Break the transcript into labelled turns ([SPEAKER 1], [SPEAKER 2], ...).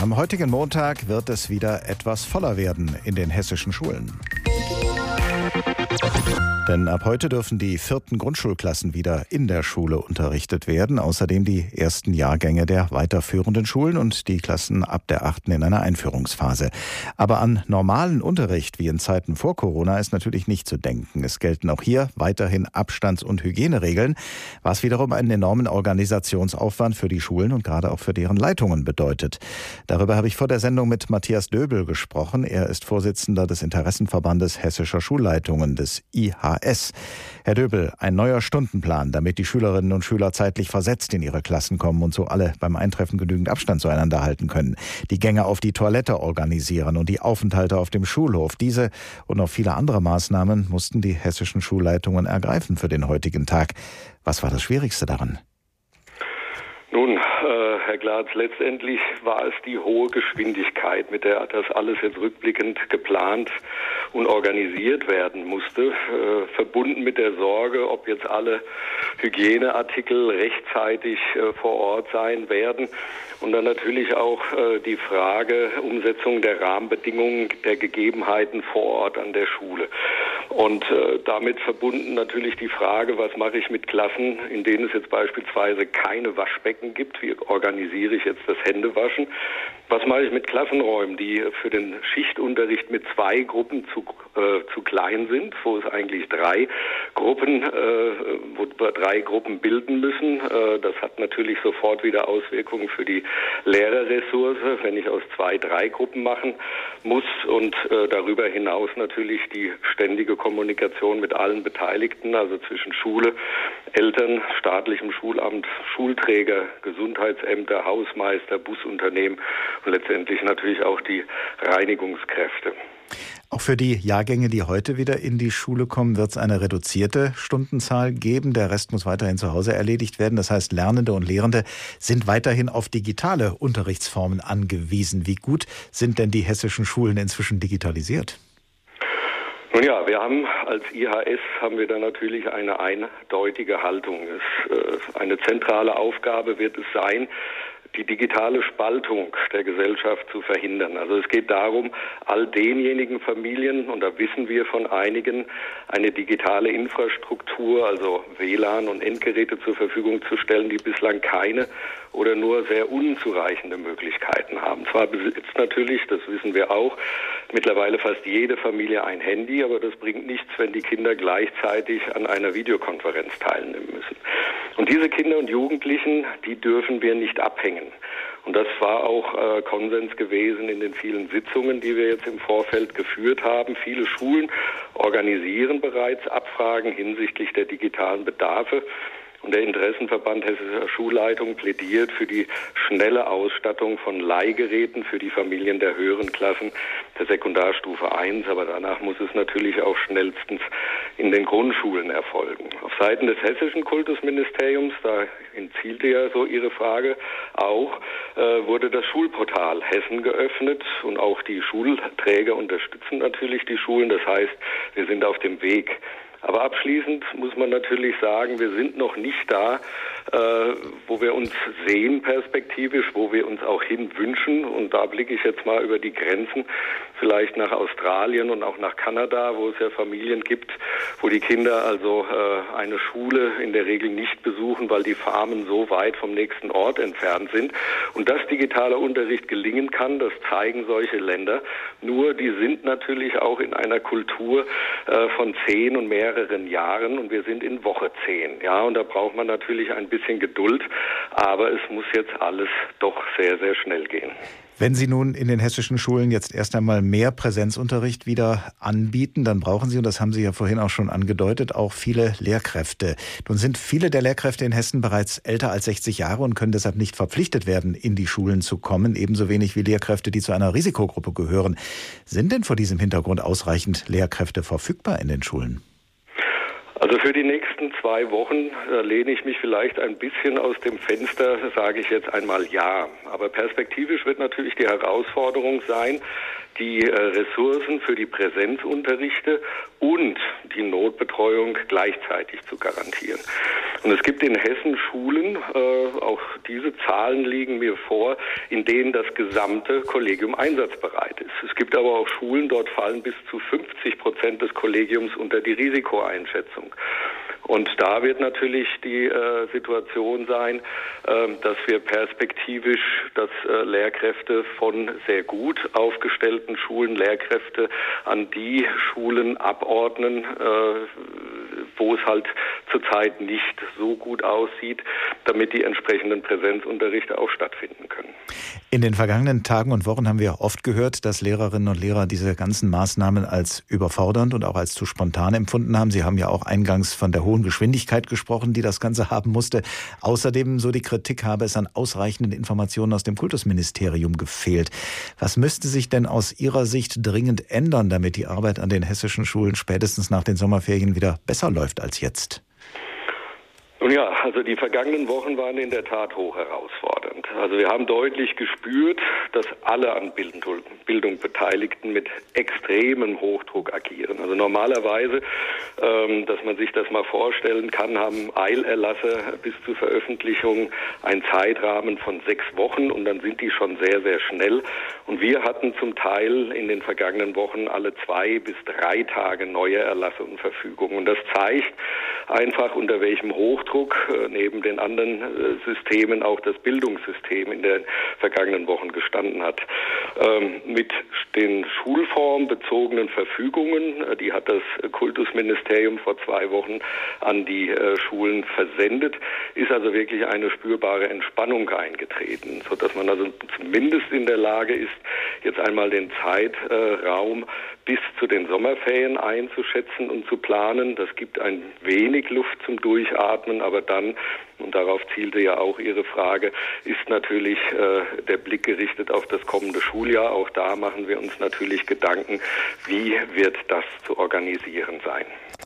[SPEAKER 1] Am heutigen Montag wird es wieder etwas voller werden in den hessischen Schulen. Denn ab heute dürfen die vierten Grundschulklassen wieder in der Schule unterrichtet werden. Außerdem die ersten Jahrgänge der weiterführenden Schulen und die Klassen ab der achten in einer Einführungsphase. Aber an normalen Unterricht wie in Zeiten vor Corona ist natürlich nicht zu denken. Es gelten auch hier weiterhin Abstands- und Hygieneregeln, was wiederum einen enormen Organisationsaufwand für die Schulen und gerade auch für deren Leitungen bedeutet. Darüber habe ich vor der Sendung mit Matthias Döbel gesprochen. Er ist Vorsitzender des Interessenverbandes Hessischer Schulleitungen des IHS. HHS. Herr Döbel, ein neuer Stundenplan, damit die Schülerinnen und Schüler zeitlich versetzt in ihre Klassen kommen und so alle beim Eintreffen genügend Abstand zueinander halten können. Die Gänge auf die Toilette organisieren und die Aufenthalte auf dem Schulhof. Diese und noch viele andere Maßnahmen mussten die hessischen Schulleitungen ergreifen für den heutigen Tag. Was war das Schwierigste daran?
[SPEAKER 2] Nun, äh, Herr Glatz, letztendlich war es die hohe Geschwindigkeit, mit der das alles jetzt rückblickend geplant und organisiert werden musste, äh, verbunden mit der Sorge, ob jetzt alle Hygieneartikel rechtzeitig äh, vor Ort sein werden. Und dann natürlich auch äh, die Frage Umsetzung der Rahmenbedingungen der Gegebenheiten vor Ort an der Schule. Und äh, damit verbunden natürlich die Frage, was mache ich mit Klassen, in denen es jetzt beispielsweise keine Waschbecken gibt? Wie organisiere ich jetzt das Händewaschen? Was mache ich mit Klassenräumen, die für den Schichtunterricht mit zwei Gruppen zu, äh, zu klein sind, wo es eigentlich drei Gruppen, äh, wo wir drei Gruppen bilden müssen? Äh, das hat natürlich sofort wieder Auswirkungen für die Lehrerressource, wenn ich aus zwei, drei Gruppen machen muss und äh, darüber hinaus natürlich die ständige Kommunikation mit allen Beteiligten, also zwischen Schule, Eltern, staatlichem Schulamt, Schulträger, Gesundheitsämter, Hausmeister, Busunternehmen und letztendlich natürlich auch die Reinigungskräfte.
[SPEAKER 1] Auch für die Jahrgänge, die heute wieder in die Schule kommen, wird es eine reduzierte Stundenzahl geben. Der Rest muss weiterhin zu Hause erledigt werden. Das heißt, Lernende und Lehrende sind weiterhin auf digitale Unterrichtsformen angewiesen. Wie gut sind denn die hessischen Schulen inzwischen digitalisiert?
[SPEAKER 2] Nun ja, wir haben als IHS haben wir da natürlich eine eindeutige Haltung. Es, äh, eine zentrale Aufgabe wird es sein, die digitale Spaltung der Gesellschaft zu verhindern. Also es geht darum, all denjenigen Familien, und da wissen wir von einigen, eine digitale Infrastruktur, also WLAN und Endgeräte zur Verfügung zu stellen, die bislang keine oder nur sehr unzureichende Möglichkeiten haben. Zwar besitzt natürlich, das wissen wir auch, mittlerweile fast jede Familie ein Handy, aber das bringt nichts, wenn die Kinder gleichzeitig an einer Videokonferenz teilnehmen müssen. Und diese Kinder und Jugendlichen, die dürfen wir nicht abhängen. Und das war auch äh, Konsens gewesen in den vielen Sitzungen, die wir jetzt im Vorfeld geführt haben. Viele Schulen organisieren bereits Abfragen hinsichtlich der digitalen Bedarfe. Und der Interessenverband Hessischer Schulleitung plädiert für die schnelle Ausstattung von Leihgeräten für die Familien der höheren Klassen der Sekundarstufe 1. Aber danach muss es natürlich auch schnellstens in den Grundschulen erfolgen. Auf Seiten des Hessischen Kultusministeriums, da zielte ja so Ihre Frage auch, äh, wurde das Schulportal Hessen geöffnet und auch die Schulträger unterstützen natürlich die Schulen. Das heißt, wir sind auf dem Weg aber abschließend muss man natürlich sagen, wir sind noch nicht da, äh, wo wir uns sehen perspektivisch, wo wir uns auch hin wünschen. Und da blicke ich jetzt mal über die Grenzen, vielleicht nach Australien und auch nach Kanada, wo es ja Familien gibt, wo die Kinder also äh, eine Schule in der Regel nicht besuchen, weil die Farmen so weit vom nächsten Ort entfernt sind. Und dass digitaler Unterricht gelingen kann, das zeigen solche Länder. Nur die sind natürlich auch in einer Kultur äh, von zehn und mehreren Jahren und wir sind in Woche zehn. Ja, und da braucht man natürlich ein bisschen Geduld, aber es muss jetzt alles doch sehr, sehr schnell gehen.
[SPEAKER 1] Wenn Sie nun in den hessischen Schulen jetzt erst einmal mehr Präsenzunterricht wieder anbieten, dann brauchen Sie, und das haben Sie ja vorhin auch schon angedeutet, auch viele Lehrkräfte. Nun sind viele der Lehrkräfte in Hessen bereits älter als 60 Jahre und können deshalb nicht verpflichtet werden, in die Schulen zu kommen, ebenso wenig wie Lehrkräfte, die zu einer Risikogruppe gehören. Sind denn vor diesem Hintergrund ausreichend Lehrkräfte verfügbar in den Schulen?
[SPEAKER 2] Also für die nächsten zwei Wochen äh, lehne ich mich vielleicht ein bisschen aus dem Fenster, sage ich jetzt einmal ja. Aber perspektivisch wird natürlich die Herausforderung sein, die äh, Ressourcen für die Präsenzunterrichte und die Notbetreuung gleichzeitig zu garantieren. Und es gibt in Hessen Schulen, äh, auch diese Zahlen liegen mir vor, in denen das gesamte Kollegium einsatzbereit ist. Es gibt aber auch Schulen, dort fallen bis zu 50 Prozent des Kollegiums unter die Risikoeinschätzung. Und da wird natürlich die äh, Situation sein, äh, dass wir perspektivisch, dass äh, Lehrkräfte von sehr gut aufgestellten Schulen Lehrkräfte an die Schulen abordnen, äh, wo es halt zurzeit nicht so gut aussieht, damit die entsprechenden Präsenzunterrichte auch stattfinden können.
[SPEAKER 1] In den vergangenen Tagen und Wochen haben wir oft gehört, dass Lehrerinnen und Lehrer diese ganzen Maßnahmen als überfordernd und auch als zu spontan empfunden haben. Sie haben ja auch eingangs von der hohen Geschwindigkeit gesprochen, die das Ganze haben musste. Außerdem, so die Kritik, habe es an ausreichenden Informationen aus dem Kultusministerium gefehlt. Was müsste sich denn aus Ihrer Sicht dringend ändern, damit die Arbeit an den hessischen Schulen spätestens nach den Sommerferien wieder besser läuft als jetzt?
[SPEAKER 2] Nun ja, also die vergangenen Wochen waren in der Tat hoch herausfordernd. Also wir haben deutlich gespürt, dass alle an Bildung, Bildung Beteiligten mit extremem Hochdruck agieren. Also normalerweise, ähm, dass man sich das mal vorstellen kann, haben Eilerlasse bis zur Veröffentlichung einen Zeitrahmen von sechs Wochen und dann sind die schon sehr, sehr schnell. Und wir hatten zum Teil in den vergangenen Wochen alle zwei bis drei Tage neue Erlasse und Verfügungen. Und das zeigt einfach, unter welchem Hochdruck äh, neben den anderen äh, Systemen auch das Bildungssystem in den vergangenen Wochen gestanden hat. Ähm, mit den schulformbezogenen Verfügungen, äh, die hat das Kultusministerium vor zwei Wochen an die Schulen versendet, ist also wirklich eine spürbare Entspannung eingetreten, sodass man also zumindest in der Lage ist, jetzt einmal den Zeitraum bis zu den Sommerferien einzuschätzen und zu planen. Das gibt ein wenig Luft zum Durchatmen, aber dann, und darauf zielte ja auch Ihre Frage, ist natürlich äh, der Blick gerichtet auf das kommende Schuljahr. Auch da machen wir uns natürlich Gedanken, wie wird das zu organisieren sein.